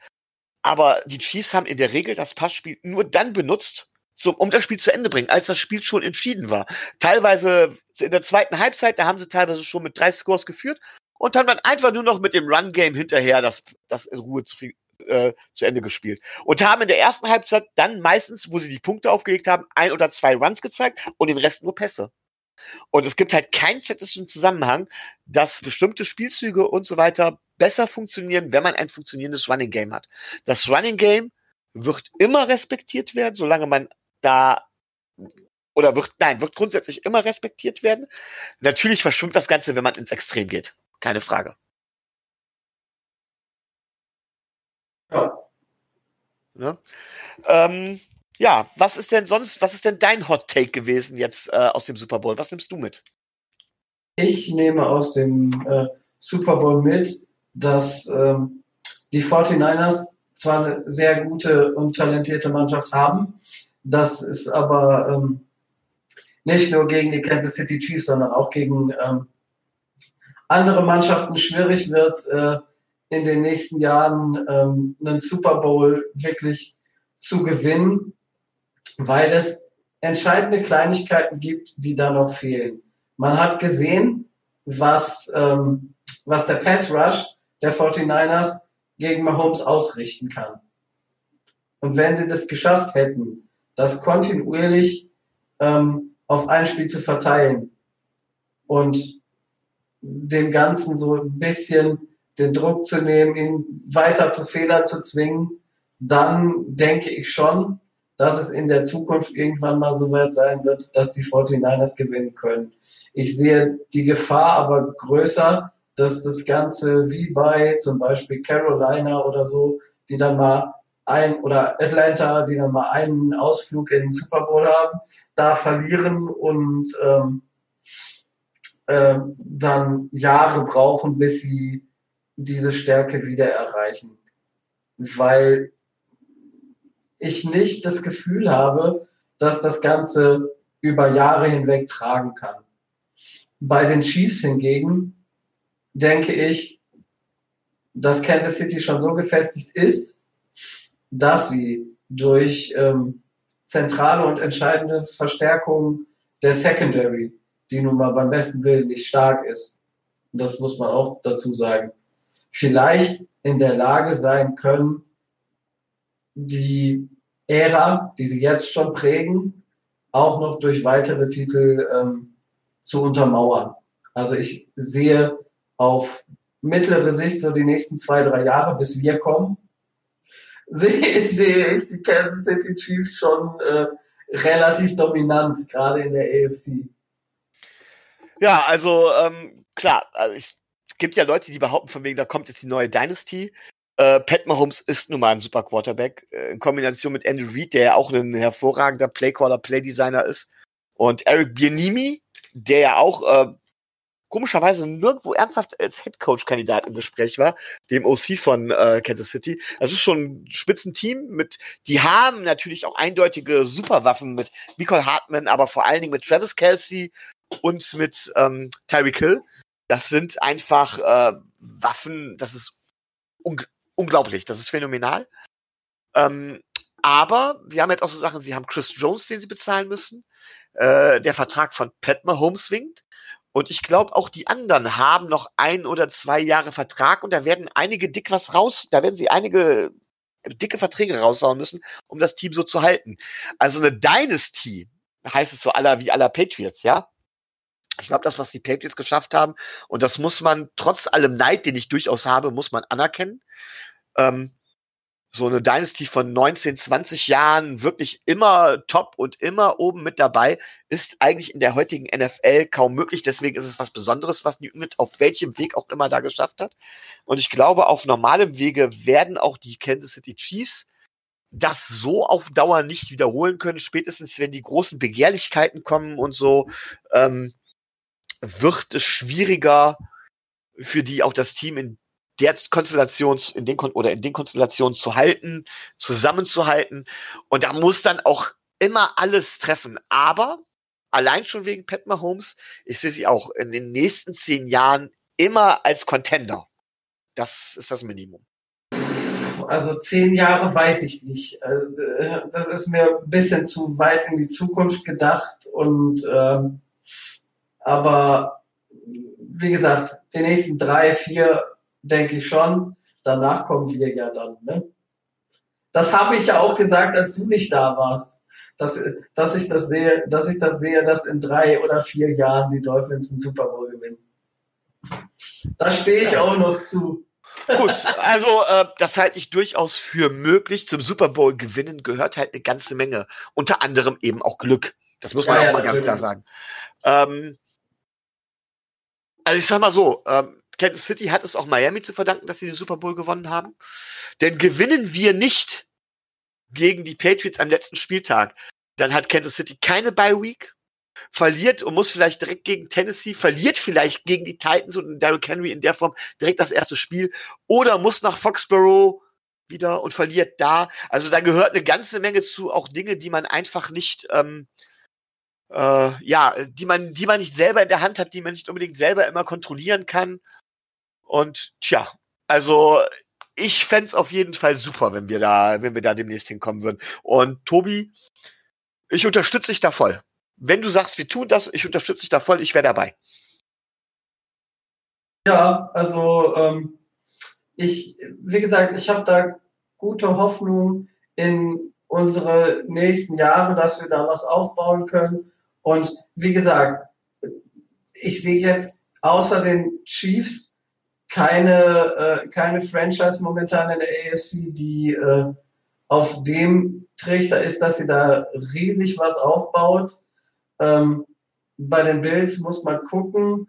Aber die Chiefs haben in der Regel das Passspiel nur dann benutzt, so, um das Spiel zu Ende bringen, als das Spiel schon entschieden war. Teilweise in der zweiten Halbzeit, da haben sie teilweise schon mit drei Scores geführt und haben dann einfach nur noch mit dem Run-Game hinterher das, das in Ruhe zu, äh, zu Ende gespielt. Und haben in der ersten Halbzeit dann meistens, wo sie die Punkte aufgelegt haben, ein oder zwei Runs gezeigt und den Rest nur Pässe. Und es gibt halt keinen statistischen Zusammenhang, dass bestimmte Spielzüge und so weiter besser funktionieren, wenn man ein funktionierendes Running Game hat. Das Running Game wird immer respektiert werden, solange man da oder wird, nein, wird grundsätzlich immer respektiert werden. Natürlich verschwimmt das Ganze, wenn man ins Extrem geht. Keine Frage. Ja. Ja, ähm, ja was ist denn sonst, was ist denn dein Hot Take gewesen jetzt äh, aus dem Super Bowl? Was nimmst du mit? Ich nehme aus dem äh, Super Bowl mit, dass ähm, die 49ers zwar eine sehr gute und talentierte Mannschaft haben, das ist aber ähm, nicht nur gegen die Kansas City Chiefs, sondern auch gegen ähm, andere Mannschaften schwierig wird, äh, in den nächsten Jahren ähm, einen Super Bowl wirklich zu gewinnen, weil es entscheidende Kleinigkeiten gibt, die da noch fehlen. Man hat gesehen, was, ähm, was der Pass Rush der 49ers gegen Mahomes ausrichten kann. Und wenn sie das geschafft hätten, das kontinuierlich ähm, auf ein Spiel zu verteilen und dem Ganzen so ein bisschen den Druck zu nehmen, ihn weiter zu Fehlern zu zwingen, dann denke ich schon, dass es in der Zukunft irgendwann mal so weit sein wird, dass die 49ers gewinnen können. Ich sehe die Gefahr aber größer, dass das Ganze wie bei zum Beispiel Carolina oder so, die dann mal ein oder Atlanta, die dann mal einen Ausflug in den Super Bowl haben, da verlieren und ähm, äh, dann Jahre brauchen, bis sie diese Stärke wieder erreichen. Weil ich nicht das Gefühl habe, dass das Ganze über Jahre hinweg tragen kann. Bei den Chiefs hingegen denke ich, dass Kansas City schon so gefestigt ist, dass sie durch ähm, zentrale und entscheidende Verstärkung der Secondary, die nun mal beim besten Willen nicht stark ist, das muss man auch dazu sagen, vielleicht in der Lage sein können, die Ära, die sie jetzt schon prägen, auch noch durch weitere Titel ähm, zu untermauern. Also ich sehe auf mittlere Sicht so die nächsten zwei, drei Jahre, bis wir kommen, *laughs* sehe, sehe ich die Kansas City Chiefs schon äh, relativ dominant, gerade in der AFC. Ja, also ähm, klar, also ich, es gibt ja Leute, die behaupten von wegen, da kommt jetzt die neue Dynasty. Äh, Pat Mahomes ist nun mal ein super Quarterback, äh, in Kombination mit Andy Reid, der ja auch ein hervorragender Playcaller, Playdesigner ist. Und Eric Bienimi, der ja auch äh, komischerweise nirgendwo ernsthaft als Headcoach-Kandidat im Gespräch war, dem OC von äh, Kansas City. Das ist schon ein Spitzenteam mit, die haben natürlich auch eindeutige Superwaffen mit Nicole Hartman, aber vor allen Dingen mit Travis Kelsey und mit ähm, Tyreek Hill. Das sind einfach äh, Waffen, das ist un unglaublich, das ist phänomenal. Ähm, aber sie haben jetzt auch so Sachen, sie haben Chris Jones, den sie bezahlen müssen. Äh, der Vertrag von Pat Mahomes winkt. Und ich glaube, auch die anderen haben noch ein oder zwei Jahre Vertrag und da werden einige dick was raus, da werden sie einige dicke Verträge raushauen müssen, um das Team so zu halten. Also eine Dynasty heißt es so aller wie aller Patriots, ja? Ich glaube, das, was die Patriots geschafft haben, und das muss man trotz allem Neid, den ich durchaus habe, muss man anerkennen. Ähm, so eine Dynasty von 19, 20 Jahren wirklich immer top und immer oben mit dabei, ist eigentlich in der heutigen NFL kaum möglich. Deswegen ist es was Besonderes, was Newton mit auf welchem Weg auch immer da geschafft hat. Und ich glaube, auf normalem Wege werden auch die Kansas City Chiefs das so auf Dauer nicht wiederholen können. Spätestens, wenn die großen Begehrlichkeiten kommen und so, ähm, wird es schwieriger für die auch das Team in der Konstellation, in den Kon oder in den Konstellationen zu halten, zusammenzuhalten. Und da muss dann auch immer alles treffen. Aber allein schon wegen Pat Mahomes, ich sehe sie auch in den nächsten zehn Jahren immer als Contender. Das ist das Minimum. Also zehn Jahre weiß ich nicht. Äh, das ist mir ein bisschen zu weit in die Zukunft gedacht. Und ähm, aber wie gesagt, die nächsten drei, vier denke ich schon. Danach kommen wir ja dann. Ne? Das habe ich ja auch gesagt, als du nicht da warst. Dass, dass ich das sehe, dass ich das sehe, dass in drei oder vier Jahren die Dolphins einen Super Bowl gewinnen. Da stehe ich auch noch zu. Gut, also äh, das halte ich durchaus für möglich. Zum Super Bowl gewinnen gehört halt eine ganze Menge. Unter anderem eben auch Glück. Das muss man ja, auch ja, mal natürlich. ganz klar sagen. Ähm, also ich sag mal so, ähm, Kansas City hat es auch Miami zu verdanken, dass sie den Super Bowl gewonnen haben. Denn gewinnen wir nicht gegen die Patriots am letzten Spieltag, dann hat Kansas City keine Bye Week, verliert und muss vielleicht direkt gegen Tennessee, verliert vielleicht gegen die Titans und Derrick Henry in der Form direkt das erste Spiel oder muss nach Foxborough wieder und verliert da. Also da gehört eine ganze Menge zu, auch Dinge, die man einfach nicht, ähm, äh, ja, die man, die man nicht selber in der Hand hat, die man nicht unbedingt selber immer kontrollieren kann. Und tja, also ich fände auf jeden Fall super, wenn wir da, wenn wir da demnächst hinkommen würden. Und Tobi, ich unterstütze dich da voll wenn du sagst, wir tun das, ich unterstütze dich da voll, ich wäre dabei. Ja, also ähm, ich, wie gesagt, ich habe da gute Hoffnung in unsere nächsten Jahre, dass wir da was aufbauen können. Und wie gesagt, ich sehe jetzt außer den Chiefs keine, äh, keine Franchise momentan in der AFC, die äh, auf dem Trichter ist, dass sie da riesig was aufbaut. Ähm, bei den Bills muss man gucken,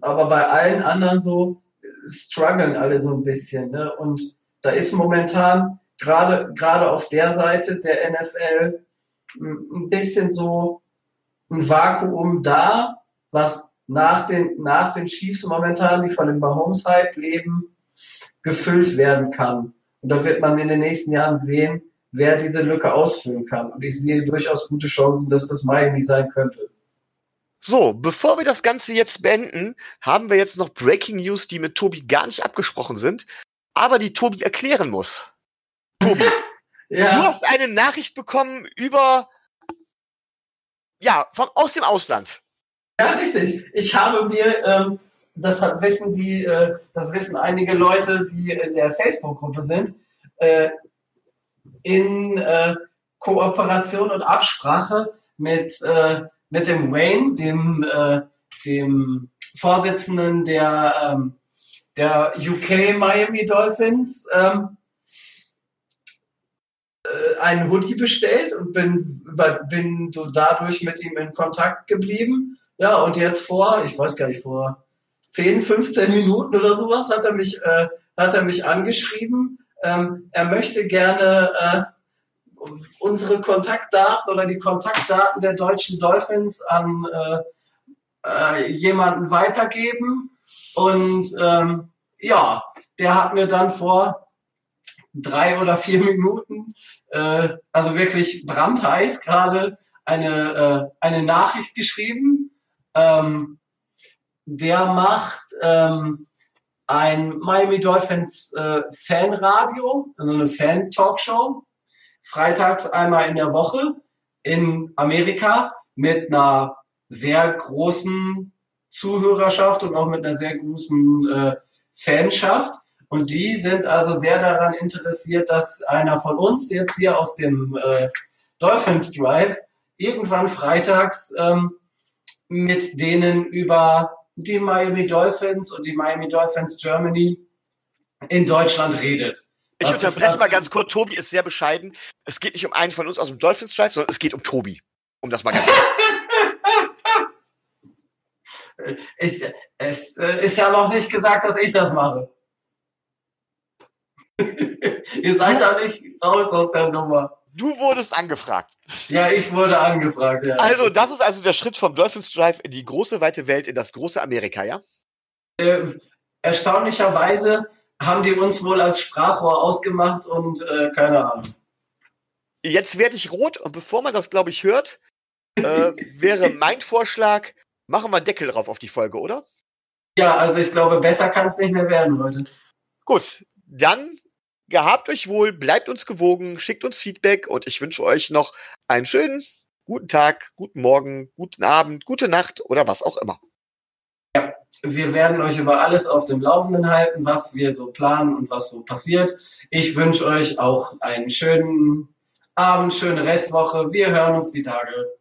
aber bei allen anderen so strugglen alle so ein bisschen. Ne? Und da ist momentan gerade gerade auf der Seite der NFL ein bisschen so ein Vakuum da, was nach den, nach den Chiefs momentan, die von dem Mahomes-Hype leben, gefüllt werden kann. Und da wird man in den nächsten Jahren sehen, wer diese Lücke ausfüllen kann. Und ich sehe durchaus gute Chancen, dass das Miami sein könnte. So, bevor wir das Ganze jetzt beenden, haben wir jetzt noch Breaking News, die mit Tobi gar nicht abgesprochen sind, aber die Tobi erklären muss. Tobi, *laughs* ja. du hast eine Nachricht bekommen über, ja, von, aus dem Ausland. Ja, richtig. Ich habe mir, ähm, das wissen die, äh, das wissen einige Leute, die in der Facebook-Gruppe sind, äh, in äh, Kooperation und Absprache mit, äh, mit dem Wayne, dem, äh, dem Vorsitzenden der, ähm, der UK Miami Dolphins, ähm, äh, einen Hoodie bestellt und bin, bin dadurch mit ihm in Kontakt geblieben. Ja, und jetzt vor, ich weiß gar nicht, vor 10, 15 Minuten oder sowas hat er mich, äh, hat er mich angeschrieben. Ähm, er möchte gerne äh, unsere Kontaktdaten oder die Kontaktdaten der deutschen Dolphins an äh, äh, jemanden weitergeben. Und ähm, ja, der hat mir dann vor drei oder vier Minuten, äh, also wirklich brandheiß gerade, eine, äh, eine Nachricht geschrieben. Ähm, der macht ähm, ein Miami Dolphins äh, Fanradio, also eine Fan-Talkshow freitags einmal in der Woche in Amerika mit einer sehr großen Zuhörerschaft und auch mit einer sehr großen äh, Fanschaft. Und die sind also sehr daran interessiert, dass einer von uns jetzt hier aus dem äh, Dolphins Drive irgendwann freitags ähm, mit denen über die Miami Dolphins und die Miami Dolphins Germany in Deutschland redet. Ich Was unterbreche mal ganz kurz. Tobi ist sehr bescheiden. Es geht nicht um einen von uns aus dem Dolphins Drive, sondern es geht um Tobi. Um das mal ganz ist, *laughs* Es äh, ist ja noch nicht gesagt, dass ich das mache. *laughs* Ihr seid da nicht raus aus der Nummer. Du wurdest angefragt. Ja, ich wurde angefragt, ja. Also, das ist also der Schritt vom Dolphins Drive in die große, weite Welt, in das große Amerika, ja? Äh, erstaunlicherweise haben die uns wohl als Sprachrohr ausgemacht und äh, keine Ahnung. Jetzt werde ich rot und bevor man das, glaube ich, hört, äh, *laughs* wäre mein Vorschlag, machen wir Deckel drauf auf die Folge, oder? Ja, also ich glaube, besser kann es nicht mehr werden, Leute. Gut, dann gehabt euch wohl, bleibt uns gewogen, schickt uns Feedback und ich wünsche euch noch einen schönen guten Tag, guten Morgen, guten Abend, gute Nacht oder was auch immer. Ja, wir werden euch über alles auf dem Laufenden halten, was wir so planen und was so passiert. Ich wünsche euch auch einen schönen Abend, schöne Restwoche. Wir hören uns die Tage.